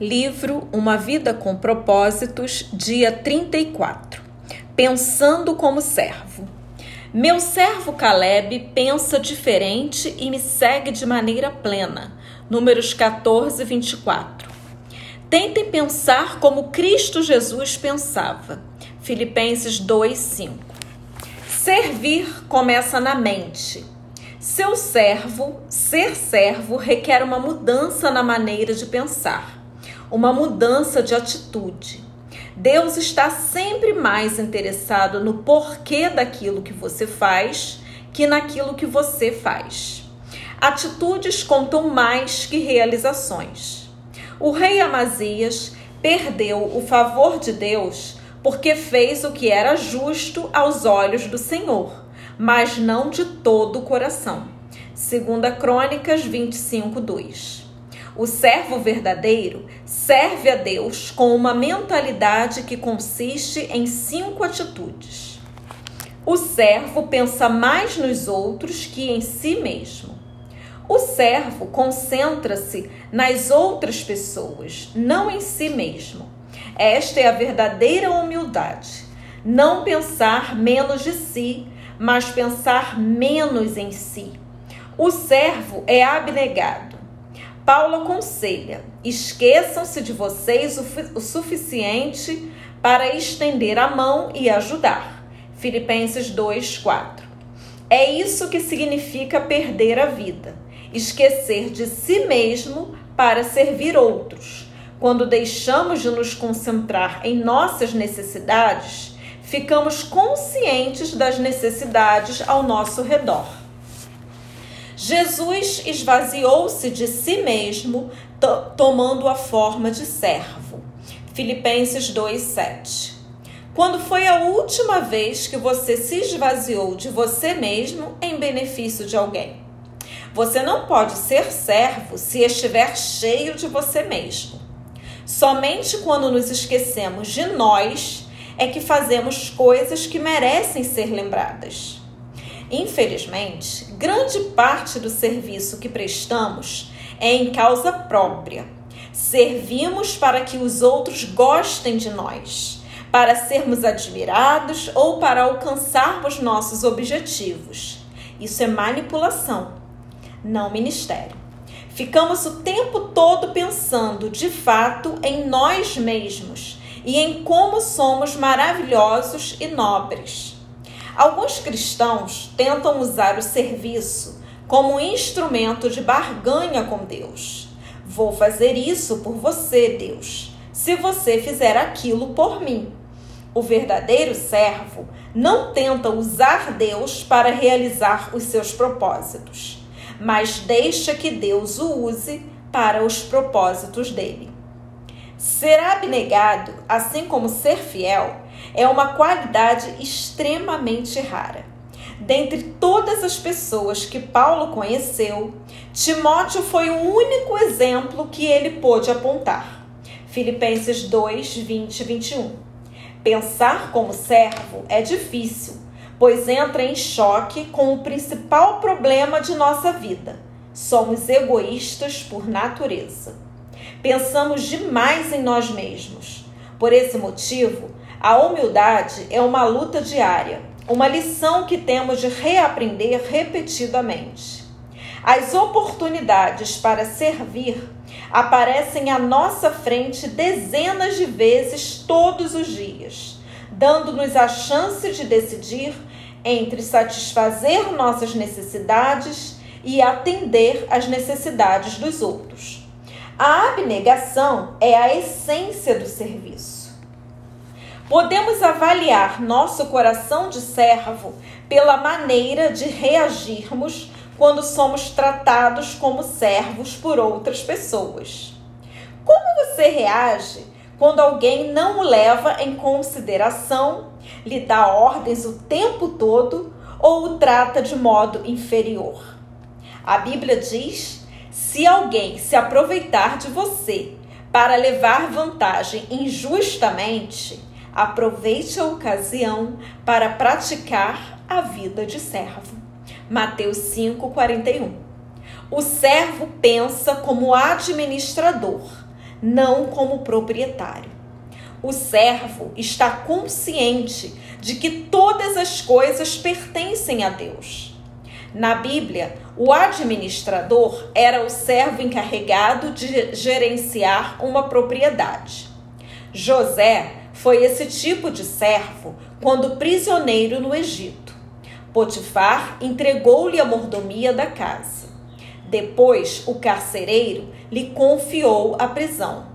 Livro Uma Vida com Propósitos, dia 34. Pensando como servo. Meu servo Caleb pensa diferente e me segue de maneira plena. Números 14, 24. Tentem pensar como Cristo Jesus pensava. Filipenses 2, 5. Servir começa na mente. Seu servo, ser servo, requer uma mudança na maneira de pensar uma mudança de atitude. Deus está sempre mais interessado no porquê daquilo que você faz que naquilo que você faz. Atitudes contam mais que realizações. O rei Amazias perdeu o favor de Deus porque fez o que era justo aos olhos do Senhor, mas não de todo o coração. Segunda Crônicas 25, 2. O servo verdadeiro serve a Deus com uma mentalidade que consiste em cinco atitudes. O servo pensa mais nos outros que em si mesmo. O servo concentra-se nas outras pessoas, não em si mesmo. Esta é a verdadeira humildade. Não pensar menos de si, mas pensar menos em si. O servo é abnegado Paulo aconselha: esqueçam-se de vocês o, o suficiente para estender a mão e ajudar. Filipenses 2:4. É isso que significa perder a vida, esquecer de si mesmo para servir outros. Quando deixamos de nos concentrar em nossas necessidades, ficamos conscientes das necessidades ao nosso redor. Jesus esvaziou-se de si mesmo, tomando a forma de servo. Filipenses 2:7. Quando foi a última vez que você se esvaziou de você mesmo em benefício de alguém? Você não pode ser servo se estiver cheio de você mesmo. Somente quando nos esquecemos de nós é que fazemos coisas que merecem ser lembradas. Infelizmente, grande parte do serviço que prestamos é em causa própria. Servimos para que os outros gostem de nós, para sermos admirados ou para alcançarmos nossos objetivos. Isso é manipulação, não ministério. Ficamos o tempo todo pensando, de fato, em nós mesmos e em como somos maravilhosos e nobres. Alguns cristãos tentam usar o serviço como um instrumento de barganha com Deus. Vou fazer isso por você, Deus, se você fizer aquilo por mim. O verdadeiro servo não tenta usar Deus para realizar os seus propósitos, mas deixa que Deus o use para os propósitos dele. Ser abnegado, assim como ser fiel, é uma qualidade extremamente rara. Dentre todas as pessoas que Paulo conheceu, Timóteo foi o único exemplo que ele pôde apontar. Filipenses 2, 20 e 21. Pensar como servo é difícil, pois entra em choque com o principal problema de nossa vida. Somos egoístas por natureza. Pensamos demais em nós mesmos. Por esse motivo, a humildade é uma luta diária, uma lição que temos de reaprender repetidamente. As oportunidades para servir aparecem à nossa frente dezenas de vezes todos os dias, dando-nos a chance de decidir entre satisfazer nossas necessidades e atender às necessidades dos outros. A abnegação é a essência do serviço. Podemos avaliar nosso coração de servo pela maneira de reagirmos quando somos tratados como servos por outras pessoas. Como você reage quando alguém não o leva em consideração, lhe dá ordens o tempo todo ou o trata de modo inferior? A Bíblia diz: se alguém se aproveitar de você para levar vantagem injustamente, Aproveite a ocasião para praticar a vida de servo. Mateus 5:41. O servo pensa como administrador, não como proprietário. O servo está consciente de que todas as coisas pertencem a Deus. Na Bíblia, o administrador era o servo encarregado de gerenciar uma propriedade. José foi esse tipo de servo quando prisioneiro no Egito. Potifar entregou-lhe a mordomia da casa. Depois, o carcereiro lhe confiou a prisão.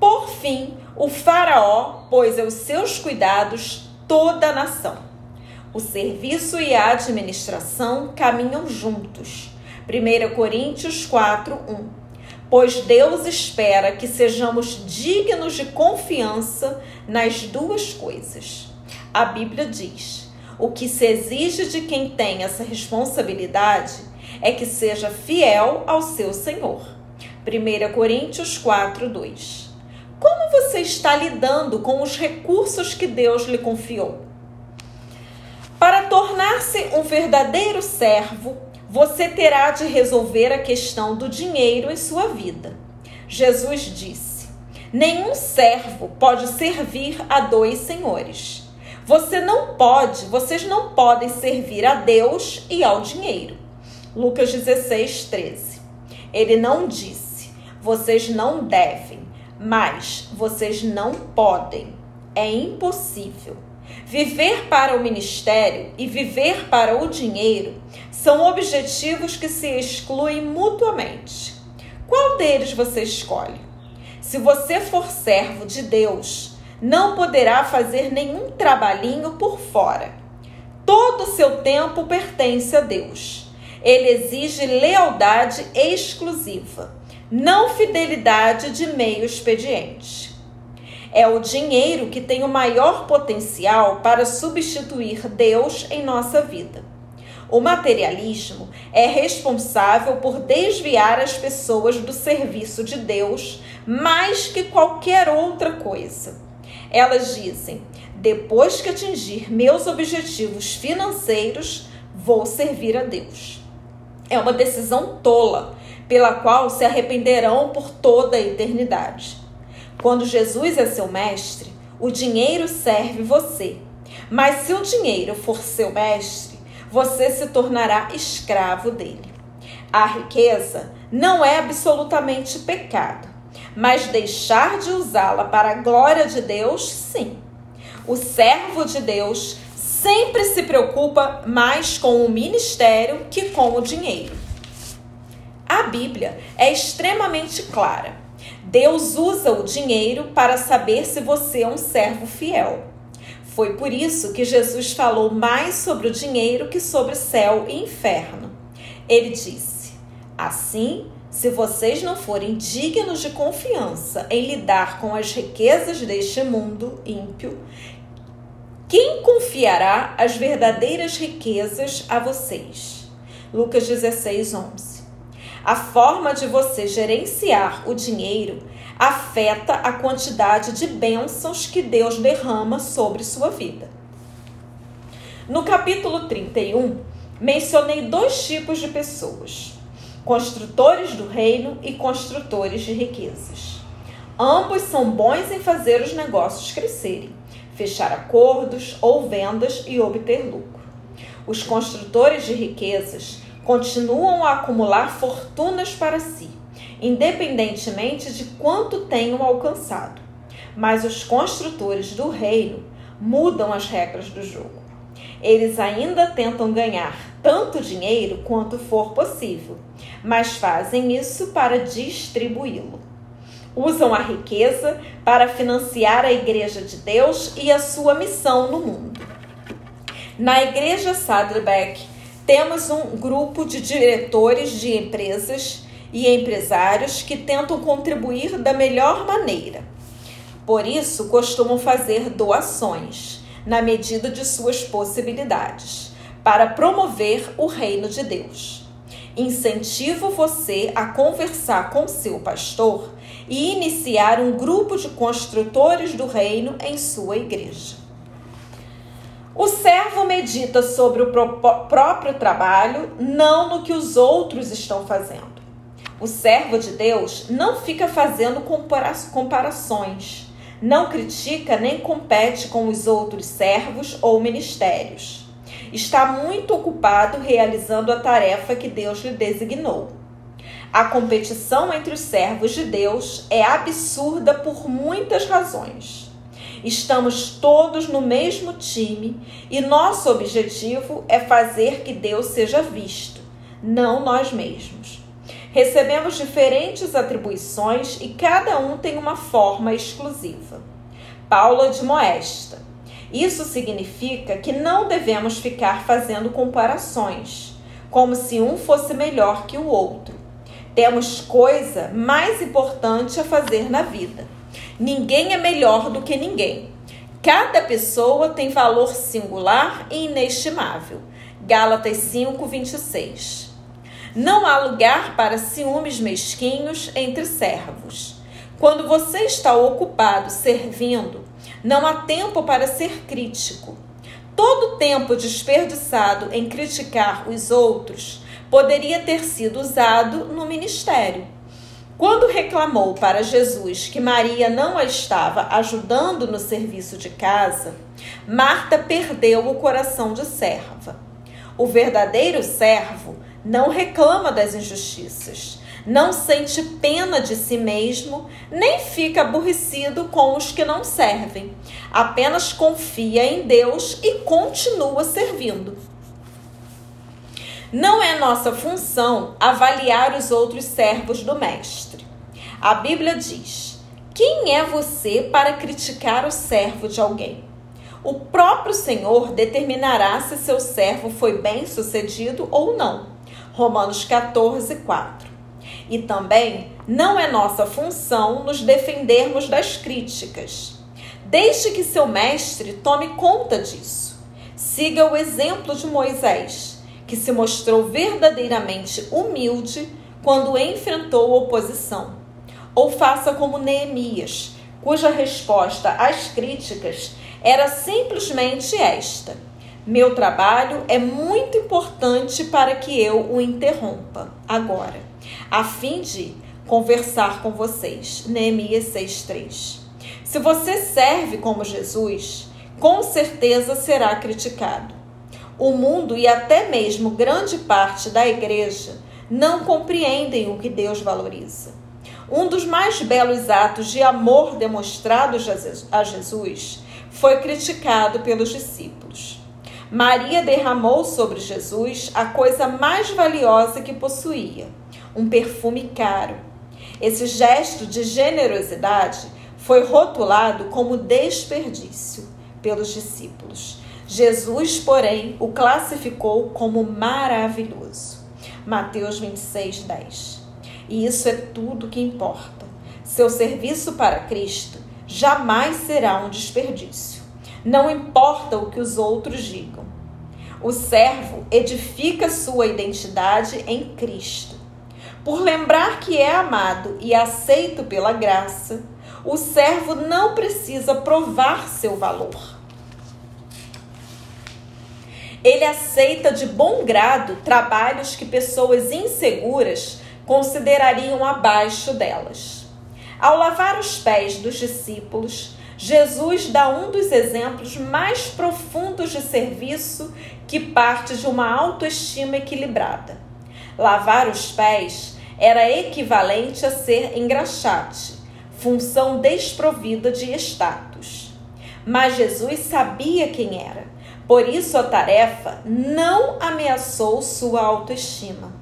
Por fim, o Faraó pôs aos seus cuidados toda a nação. O serviço e a administração caminham juntos. 1 Coríntios 4, 1 pois Deus espera que sejamos dignos de confiança nas duas coisas. A Bíblia diz: o que se exige de quem tem essa responsabilidade é que seja fiel ao seu Senhor. 1 Coríntios 4, 2. Como você está lidando com os recursos que Deus lhe confiou? Para tornar-se um verdadeiro servo, você terá de resolver a questão do dinheiro em sua vida. Jesus disse: Nenhum servo pode servir a dois senhores. Você não pode, vocês não podem servir a Deus e ao dinheiro. Lucas 16, 13. Ele não disse, vocês não devem, mas vocês não podem. É impossível. Viver para o ministério e viver para o dinheiro são objetivos que se excluem mutuamente. Qual deles você escolhe? Se você for servo de Deus, não poderá fazer nenhum trabalhinho por fora. Todo o seu tempo pertence a Deus. Ele exige lealdade exclusiva, não fidelidade de meio expediente. É o dinheiro que tem o maior potencial para substituir Deus em nossa vida. O materialismo é responsável por desviar as pessoas do serviço de Deus mais que qualquer outra coisa. Elas dizem: depois que atingir meus objetivos financeiros, vou servir a Deus. É uma decisão tola, pela qual se arrependerão por toda a eternidade. Quando Jesus é seu mestre, o dinheiro serve você. Mas se o dinheiro for seu mestre, você se tornará escravo dele. A riqueza não é absolutamente pecado, mas deixar de usá-la para a glória de Deus, sim. O servo de Deus sempre se preocupa mais com o ministério que com o dinheiro. A Bíblia é extremamente clara. Deus usa o dinheiro para saber se você é um servo fiel. Foi por isso que Jesus falou mais sobre o dinheiro que sobre céu e inferno. Ele disse: Assim, se vocês não forem dignos de confiança em lidar com as riquezas deste mundo ímpio, quem confiará as verdadeiras riquezas a vocês? Lucas 16, 11. A forma de você gerenciar o dinheiro afeta a quantidade de bênçãos que Deus derrama sobre sua vida. No capítulo 31, mencionei dois tipos de pessoas: construtores do reino e construtores de riquezas. Ambos são bons em fazer os negócios crescerem fechar acordos ou vendas e obter lucro. Os construtores de riquezas continuam a acumular fortunas para si, independentemente de quanto tenham alcançado. Mas os construtores do reino mudam as regras do jogo. Eles ainda tentam ganhar tanto dinheiro quanto for possível, mas fazem isso para distribuí-lo usam a riqueza para financiar a Igreja de Deus e a sua missão no mundo. Na Igreja Saddleback, temos um grupo de diretores de empresas e empresários que tentam contribuir da melhor maneira. Por isso, costumam fazer doações, na medida de suas possibilidades, para promover o reino de Deus. Incentivo você a conversar com seu pastor e iniciar um grupo de construtores do reino em sua igreja. O servo medita sobre o próprio trabalho, não no que os outros estão fazendo. O servo de Deus não fica fazendo comparações, não critica nem compete com os outros servos ou ministérios. Está muito ocupado realizando a tarefa que Deus lhe designou. A competição entre os servos de Deus é absurda por muitas razões. Estamos todos no mesmo time e nosso objetivo é fazer que Deus seja visto, não nós mesmos. Recebemos diferentes atribuições e cada um tem uma forma exclusiva. Paulo admoesta. Isso significa que não devemos ficar fazendo comparações, como se um fosse melhor que o outro. Temos coisa mais importante a fazer na vida. Ninguém é melhor do que ninguém. Cada pessoa tem valor singular e inestimável. Gálatas 5, 26. Não há lugar para ciúmes mesquinhos entre servos. Quando você está ocupado servindo, não há tempo para ser crítico. Todo tempo desperdiçado em criticar os outros poderia ter sido usado no ministério. Quando reclamou para Jesus que Maria não a estava ajudando no serviço de casa, Marta perdeu o coração de serva. O verdadeiro servo não reclama das injustiças, não sente pena de si mesmo, nem fica aborrecido com os que não servem. Apenas confia em Deus e continua servindo. Não é nossa função avaliar os outros servos do Mestre. A Bíblia diz: Quem é você para criticar o servo de alguém? O próprio Senhor determinará se seu servo foi bem sucedido ou não. Romanos 14, 4. E também não é nossa função nos defendermos das críticas. Deixe que seu mestre tome conta disso. Siga o exemplo de Moisés, que se mostrou verdadeiramente humilde quando enfrentou oposição. Ou faça como Neemias, cuja resposta às críticas era simplesmente esta meu trabalho é muito importante para que eu o interrompa agora, a fim de conversar com vocês. Neemias 6:3. Se você serve como Jesus, com certeza será criticado. O mundo e até mesmo grande parte da igreja não compreendem o que Deus valoriza. Um dos mais belos atos de amor demonstrados a Jesus foi criticado pelos discípulos. Maria derramou sobre Jesus a coisa mais valiosa que possuía, um perfume caro. Esse gesto de generosidade foi rotulado como desperdício pelos discípulos. Jesus, porém, o classificou como maravilhoso. Mateus 26, 10. E isso é tudo que importa. Seu serviço para Cristo jamais será um desperdício. Não importa o que os outros digam. O servo edifica sua identidade em Cristo. Por lembrar que é amado e aceito pela graça, o servo não precisa provar seu valor. Ele aceita de bom grado trabalhos que pessoas inseguras considerariam abaixo delas. Ao lavar os pés dos discípulos, Jesus dá um dos exemplos mais profundos de serviço que parte de uma autoestima equilibrada. Lavar os pés era equivalente a ser engraxate, função desprovida de status. Mas Jesus sabia quem era, por isso a tarefa não ameaçou sua autoestima.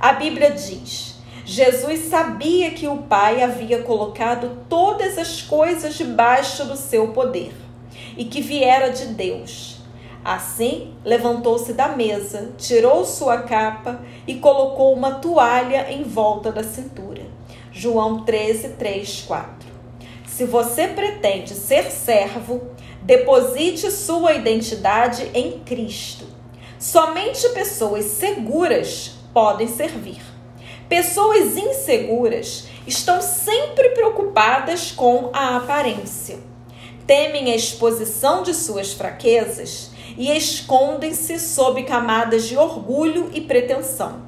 A Bíblia diz: Jesus sabia que o Pai havia colocado todas as coisas debaixo do seu poder e que viera de Deus. Assim, levantou-se da mesa, tirou sua capa e colocou uma toalha em volta da cintura. João 13, 3, 4. Se você pretende ser servo, deposite sua identidade em Cristo. Somente pessoas seguras podem servir. Pessoas inseguras estão sempre preocupadas com a aparência. Temem a exposição de suas fraquezas e escondem-se sob camadas de orgulho e pretensão.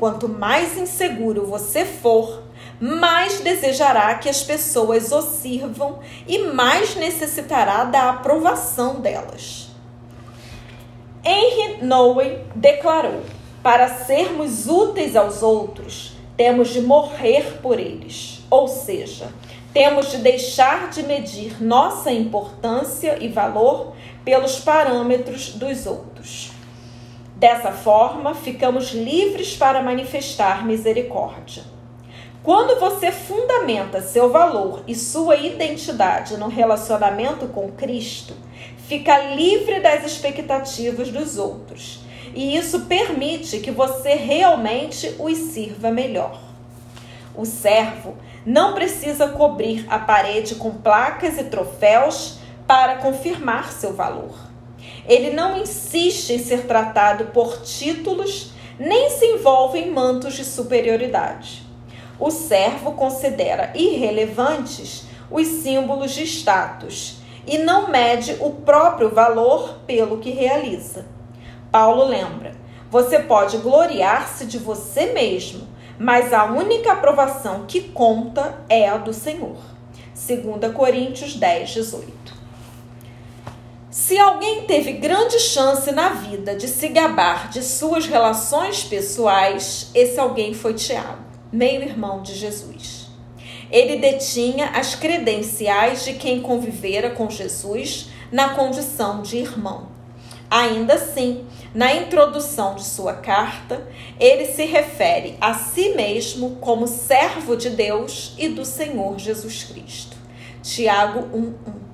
Quanto mais inseguro você for, mais desejará que as pessoas o sirvam e mais necessitará da aprovação delas. Henry Nowen declarou: Para sermos úteis aos outros, temos de morrer por eles. Ou seja, temos de deixar de medir nossa importância e valor pelos parâmetros dos outros. Dessa forma, ficamos livres para manifestar misericórdia. Quando você fundamenta seu valor e sua identidade no relacionamento com Cristo, fica livre das expectativas dos outros. E isso permite que você realmente os sirva melhor. O servo não precisa cobrir a parede com placas e troféus para confirmar seu valor. Ele não insiste em ser tratado por títulos, nem se envolve em mantos de superioridade. O servo considera irrelevantes os símbolos de status e não mede o próprio valor pelo que realiza. Paulo lembra: você pode gloriar-se de você mesmo, mas a única aprovação que conta é a do Senhor. 2 Coríntios 10, 18. Se alguém teve grande chance na vida de se gabar de suas relações pessoais, esse alguém foi Tiago, meio-irmão de Jesus. Ele detinha as credenciais de quem convivera com Jesus na condição de irmão. Ainda assim, na introdução de sua carta, ele se refere a si mesmo como servo de Deus e do Senhor Jesus Cristo. Tiago 1:1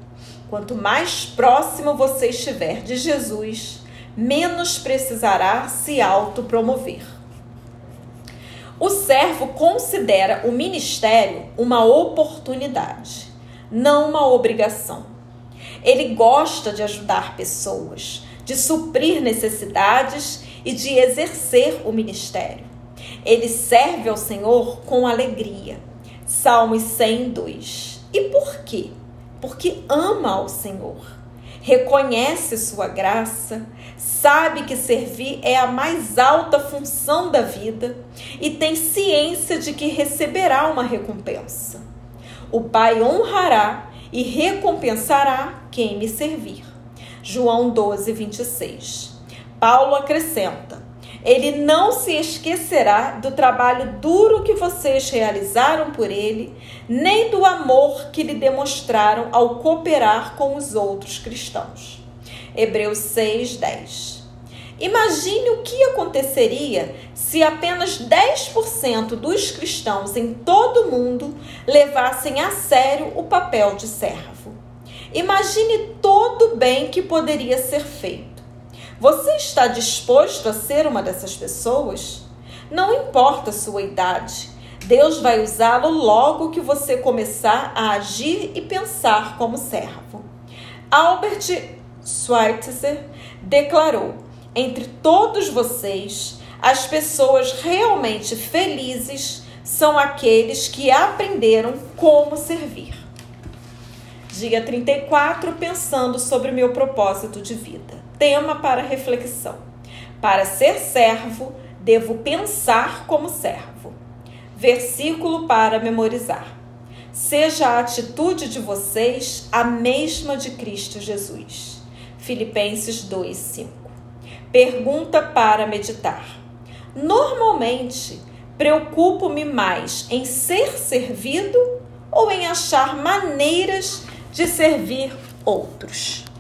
Quanto mais próximo você estiver de Jesus, menos precisará se autopromover. O servo considera o ministério uma oportunidade, não uma obrigação. Ele gosta de ajudar pessoas, de suprir necessidades e de exercer o ministério. Ele serve ao Senhor com alegria. Salmos 102. E por quê? porque ama ao Senhor, reconhece sua graça, sabe que servir é a mais alta função da vida e tem ciência de que receberá uma recompensa. O Pai honrará e recompensará quem me servir. João 12, 26. Paulo acrescenta: ele não se esquecerá do trabalho duro que vocês realizaram por ele, nem do amor que lhe demonstraram ao cooperar com os outros cristãos. Hebreus 6:10. Imagine o que aconteceria se apenas 10% dos cristãos em todo o mundo levassem a sério o papel de servo. Imagine todo o bem que poderia ser feito você está disposto a ser uma dessas pessoas? Não importa a sua idade, Deus vai usá-lo logo que você começar a agir e pensar como servo. Albert Schweitzer declarou: entre todos vocês, as pessoas realmente felizes são aqueles que aprenderam como servir. Dia 34, pensando sobre meu propósito de vida tema para reflexão. Para ser servo, devo pensar como servo. Versículo para memorizar. Seja a atitude de vocês a mesma de Cristo Jesus. Filipenses 2:5. Pergunta para meditar. Normalmente, preocupo-me mais em ser servido ou em achar maneiras de servir outros.